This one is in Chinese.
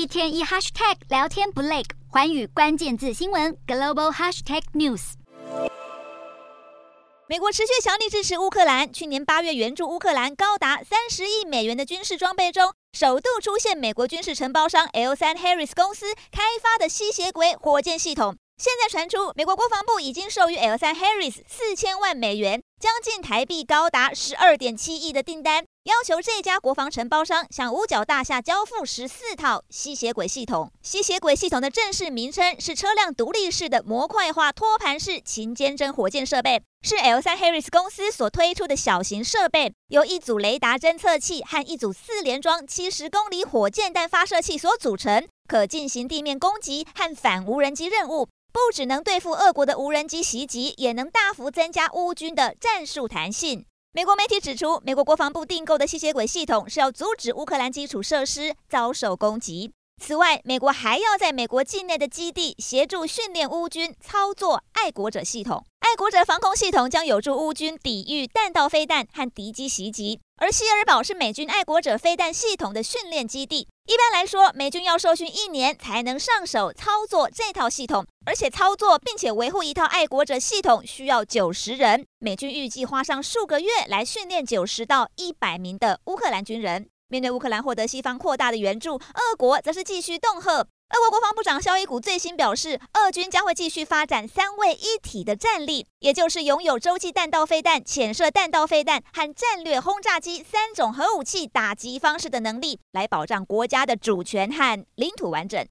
一天一 hashtag 聊天不累，环宇关键字新闻 global hashtag news。美国持续强力支持乌克兰，去年八月援助乌克兰高达三十亿美元的军事装备中，首度出现美国军事承包商 L3 Harris 公司开发的吸血鬼火箭系统。现在传出，美国国防部已经授予 L3 Harris 四千万美元，将近台币高达十二点七亿的订单，要求这家国防承包商向五角大厦交付十四套吸血鬼系统。吸血鬼系统的正式名称是车辆独立式的模块化托盘式勤监侦火箭设备，是 L3 Harris 公司所推出的小型设备，由一组雷达侦测器和一组四连装七十公里火箭弹发射器所组成，可进行地面攻击和反无人机任务。不只能对付俄国的无人机袭击，也能大幅增加乌军的战术弹性。美国媒体指出，美国国防部订购的吸血鬼系统是要阻止乌克兰基础设施遭受攻击。此外，美国还要在美国境内的基地协助训练乌军操作爱国者系统。爱国者防空系统将有助乌军抵御弹道飞弹和敌机袭击。而希尔堡是美军爱国者飞弹系统的训练基地。一般来说，美军要受训一年才能上手操作这套系统，而且操作并且维护一套爱国者系统需要九十人。美军预计花上数个月来训练九十到一百名的乌克兰军人。面对乌克兰获得西方扩大的援助，俄国则是继续恫吓。俄国国防部长肖伊古最新表示，俄军将会继续发展三位一体的战力，也就是拥有洲际弹道飞弹、潜射弹道飞弹和战略轰炸机三种核武器打击方式的能力，来保障国家的主权和领土完整。